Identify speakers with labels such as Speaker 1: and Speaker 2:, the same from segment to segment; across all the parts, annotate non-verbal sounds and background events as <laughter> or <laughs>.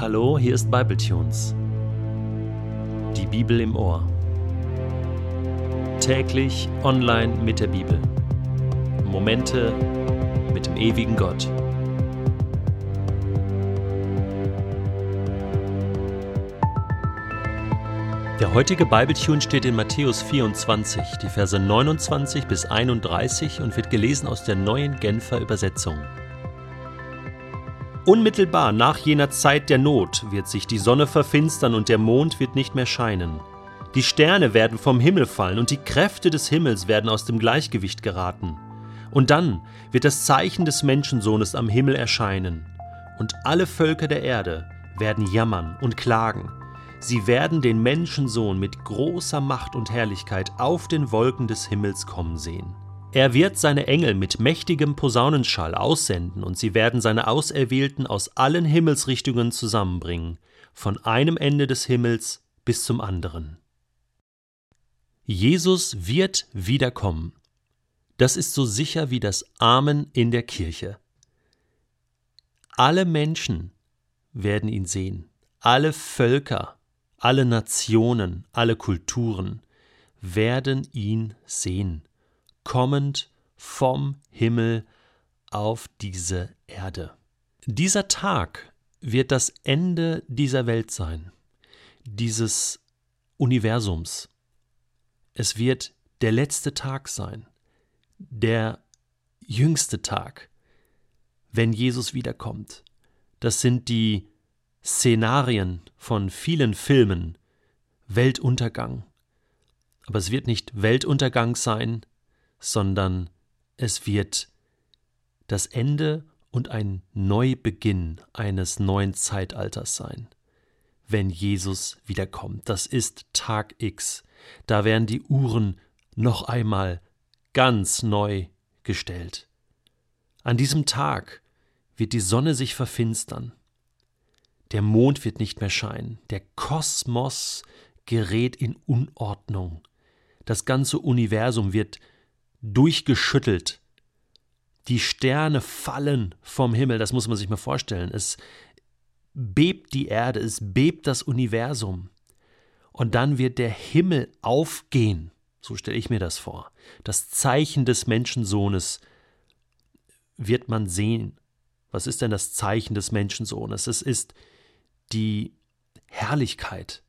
Speaker 1: Hallo, hier ist Bibletunes. Die Bibel im Ohr. Täglich online mit der Bibel. Momente mit dem ewigen Gott. Der heutige Bibletune steht in Matthäus 24, die Verse 29 bis 31 und wird gelesen aus der neuen Genfer Übersetzung. Unmittelbar nach jener Zeit der Not wird sich die Sonne verfinstern und der Mond wird nicht mehr scheinen. Die Sterne werden vom Himmel fallen und die Kräfte des Himmels werden aus dem Gleichgewicht geraten. Und dann wird das Zeichen des Menschensohnes am Himmel erscheinen. Und alle Völker der Erde werden jammern und klagen. Sie werden den Menschensohn mit großer Macht und Herrlichkeit auf den Wolken des Himmels kommen sehen. Er wird seine Engel mit mächtigem Posaunenschall aussenden, und sie werden seine Auserwählten aus allen Himmelsrichtungen zusammenbringen, von einem Ende des Himmels bis zum anderen. Jesus wird wiederkommen. Das ist so sicher wie das Amen in der Kirche. Alle Menschen werden ihn sehen, alle Völker, alle Nationen, alle Kulturen werden ihn sehen kommend vom Himmel auf diese Erde. Dieser Tag wird das Ende dieser Welt sein, dieses Universums. Es wird der letzte Tag sein, der jüngste Tag, wenn Jesus wiederkommt. Das sind die Szenarien von vielen Filmen, Weltuntergang. Aber es wird nicht Weltuntergang sein, sondern es wird das Ende und ein Neubeginn eines neuen Zeitalters sein, wenn Jesus wiederkommt. Das ist Tag X. Da werden die Uhren noch einmal ganz neu gestellt. An diesem Tag wird die Sonne sich verfinstern. Der Mond wird nicht mehr scheinen. Der Kosmos gerät in Unordnung. Das ganze Universum wird durchgeschüttelt. Die Sterne fallen vom Himmel, das muss man sich mal vorstellen. Es bebt die Erde, es bebt das Universum. Und dann wird der Himmel aufgehen. So stelle ich mir das vor. Das Zeichen des Menschensohnes wird man sehen. Was ist denn das Zeichen des Menschensohnes? Es ist die Herrlichkeit,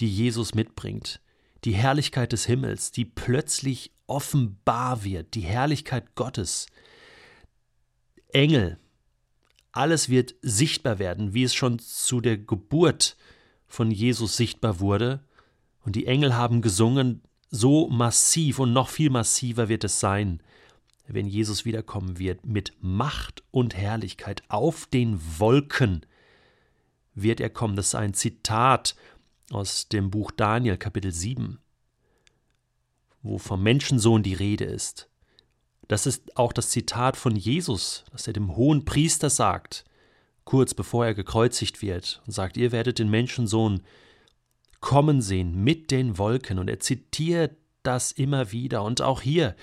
Speaker 1: die Jesus mitbringt. Die Herrlichkeit des Himmels, die plötzlich offenbar wird, die Herrlichkeit Gottes. Engel, alles wird sichtbar werden, wie es schon zu der Geburt von Jesus sichtbar wurde. Und die Engel haben gesungen, so massiv und noch viel massiver wird es sein, wenn Jesus wiederkommen wird, mit Macht und Herrlichkeit auf den Wolken wird er kommen. Das ist ein Zitat aus dem Buch Daniel, Kapitel 7 wo vom Menschensohn die Rede ist. Das ist auch das Zitat von Jesus, das er dem hohen Priester sagt, kurz bevor er gekreuzigt wird, und sagt, ihr werdet den Menschensohn kommen sehen mit den Wolken. Und er zitiert das immer wieder. Und auch hier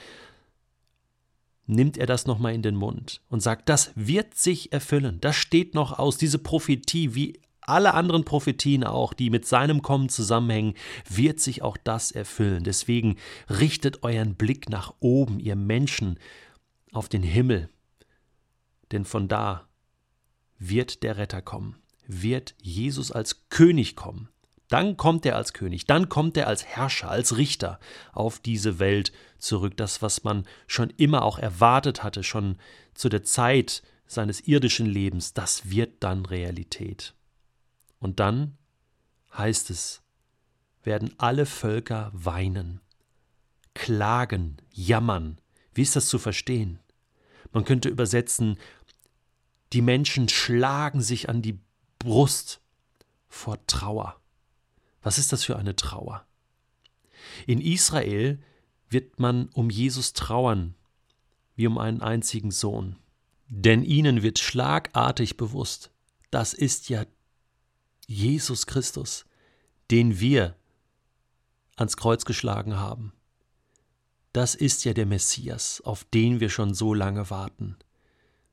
Speaker 1: nimmt er das nochmal in den Mund und sagt, das wird sich erfüllen. Das steht noch aus, diese Prophetie, wie alle anderen Prophetien auch, die mit seinem Kommen zusammenhängen, wird sich auch das erfüllen. Deswegen richtet euren Blick nach oben, ihr Menschen, auf den Himmel, denn von da wird der Retter kommen, wird Jesus als König kommen. Dann kommt er als König, dann kommt er als Herrscher, als Richter auf diese Welt zurück. Das, was man schon immer auch erwartet hatte, schon zu der Zeit seines irdischen Lebens, das wird dann Realität. Und dann heißt es, werden alle Völker weinen, klagen, jammern. Wie ist das zu verstehen? Man könnte übersetzen, die Menschen schlagen sich an die Brust vor Trauer. Was ist das für eine Trauer? In Israel wird man um Jesus trauern, wie um einen einzigen Sohn. Denn ihnen wird schlagartig bewusst, das ist ja Jesus Christus, den wir ans Kreuz geschlagen haben. Das ist ja der Messias, auf den wir schon so lange warten.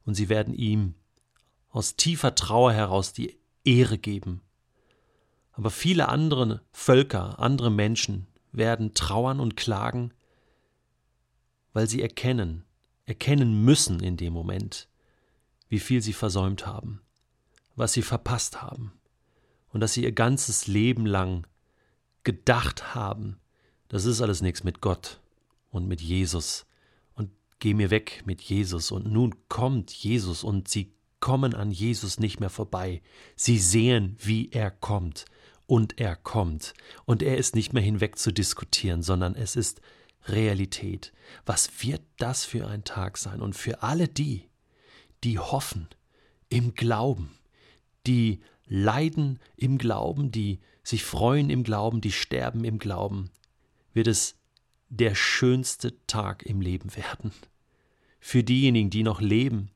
Speaker 1: Und sie werden ihm aus tiefer Trauer heraus die Ehre geben. Aber viele andere Völker, andere Menschen werden trauern und klagen, weil sie erkennen, erkennen müssen in dem Moment, wie viel sie versäumt haben, was sie verpasst haben und dass sie ihr ganzes Leben lang gedacht haben, das ist alles nichts mit Gott und mit Jesus und geh mir weg mit Jesus und nun kommt Jesus und sie kommen an Jesus nicht mehr vorbei. Sie sehen, wie er kommt und er kommt und er ist nicht mehr hinweg zu diskutieren, sondern es ist Realität. Was wird das für ein Tag sein? Und für alle die, die hoffen im Glauben, die leiden im Glauben, die sich freuen im Glauben, die sterben im Glauben, wird es der schönste Tag im Leben werden. Für diejenigen, die noch leben,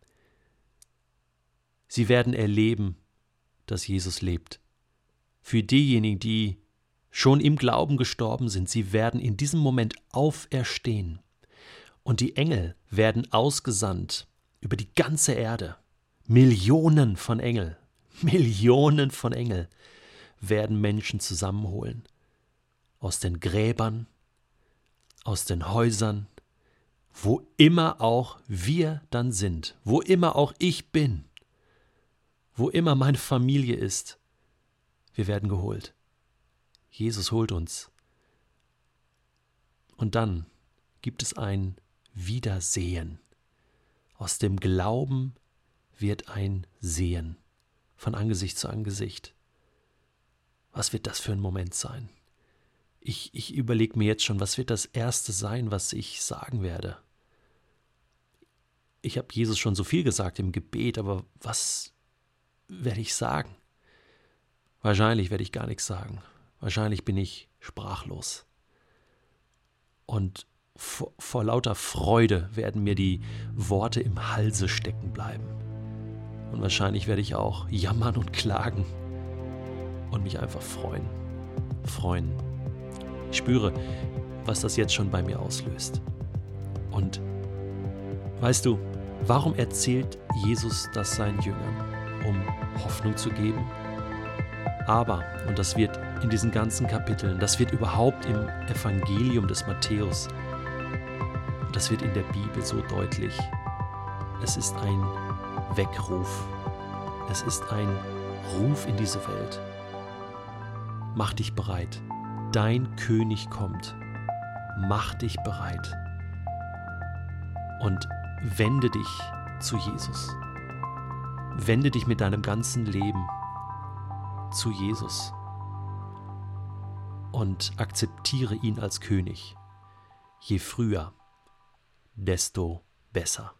Speaker 1: sie werden erleben, dass Jesus lebt. Für diejenigen, die schon im Glauben gestorben sind, sie werden in diesem Moment auferstehen. Und die Engel werden ausgesandt über die ganze Erde. Millionen von Engel, <laughs> Millionen von Engel werden Menschen zusammenholen. Aus den Gräbern, aus den Häusern, wo immer auch wir dann sind, wo immer auch ich bin, wo immer meine Familie ist, wir werden geholt. Jesus holt uns. Und dann gibt es ein Wiedersehen. Aus dem Glauben wird ein Sehen von Angesicht zu Angesicht. Was wird das für ein Moment sein? Ich, ich überlege mir jetzt schon, was wird das Erste sein, was ich sagen werde. Ich habe Jesus schon so viel gesagt im Gebet, aber was werde ich sagen? Wahrscheinlich werde ich gar nichts sagen. Wahrscheinlich bin ich sprachlos. Und vor, vor, lauter Freude werden mir die Worte im Halse stecken bleiben. Und wahrscheinlich werde ich auch jammern und klagen und mich einfach freuen. Freuen. Ich spüre, was das jetzt schon bei mir auslöst. Und weißt du, warum erzählt Jesus das seinen Jüngern? Um Hoffnung zu geben? Aber, und das wird in diesen ganzen Kapiteln, das wird überhaupt im Evangelium des Matthäus, das wird in der Bibel so deutlich. Es ist ein Weckruf. Es ist ein Ruf in diese Welt. Mach dich bereit. Dein König kommt. Mach dich bereit. Und wende dich zu Jesus. Wende dich mit deinem ganzen Leben zu Jesus und akzeptiere ihn als König. Je früher, desto besser.